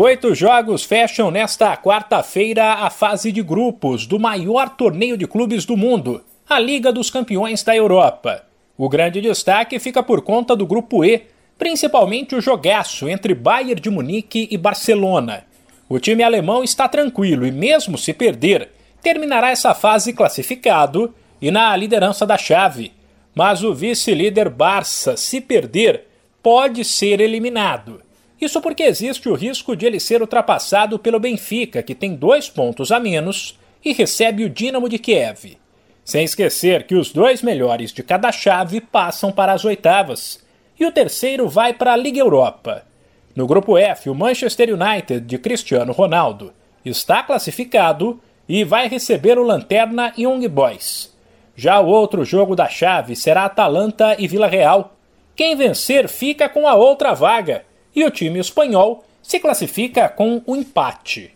Oito jogos fecham nesta quarta-feira a fase de grupos do maior torneio de clubes do mundo, a Liga dos Campeões da Europa. O grande destaque fica por conta do grupo E, principalmente o jogaço entre Bayern de Munique e Barcelona. O time alemão está tranquilo e, mesmo se perder, terminará essa fase classificado e na liderança da chave. Mas o vice-líder Barça, se perder, pode ser eliminado. Isso porque existe o risco de ele ser ultrapassado pelo Benfica, que tem dois pontos a menos e recebe o Dinamo de Kiev. Sem esquecer que os dois melhores de cada chave passam para as oitavas e o terceiro vai para a Liga Europa. No grupo F, o Manchester United de Cristiano Ronaldo está classificado e vai receber o Lanterna Young Boys. Já o outro jogo da chave será Atalanta e Vila Real. Quem vencer fica com a outra vaga e o time espanhol se classifica com o empate.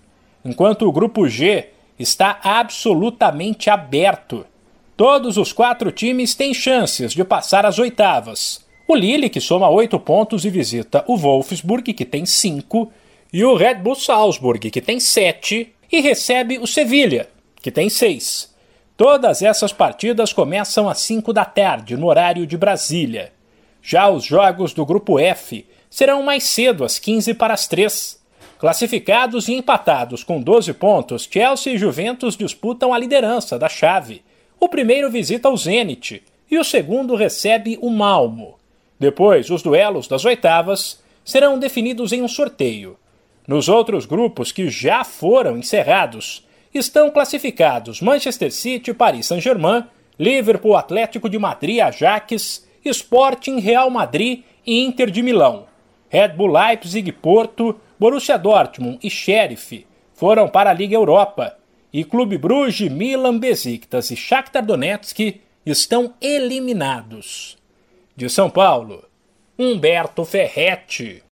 Enquanto o grupo G está absolutamente aberto. Todos os quatro times têm chances de passar às oitavas. O Lille, que soma oito pontos e visita o Wolfsburg, que tem cinco, e o Red Bull Salzburg, que tem sete, e recebe o Sevilha, que tem seis. Todas essas partidas começam às 5 da tarde, no horário de Brasília. Já os jogos do grupo F serão mais cedo, às 15 para as 3. Classificados e empatados com 12 pontos, Chelsea e Juventus disputam a liderança da chave. O primeiro visita o Zenit e o segundo recebe o Malmo. Depois, os duelos das oitavas serão definidos em um sorteio. Nos outros grupos que já foram encerrados, estão classificados Manchester City, Paris Saint-Germain, Liverpool, Atlético de Madrid, Ajax, Sporting, Real Madrid e Inter de Milão. Red Bull Leipzig, Porto, Borussia Dortmund e Sheriff foram para a Liga Europa. E Clube Bruges, Milan, Besiktas e Shakhtar Donetsk estão eliminados. De São Paulo, Humberto Ferretti.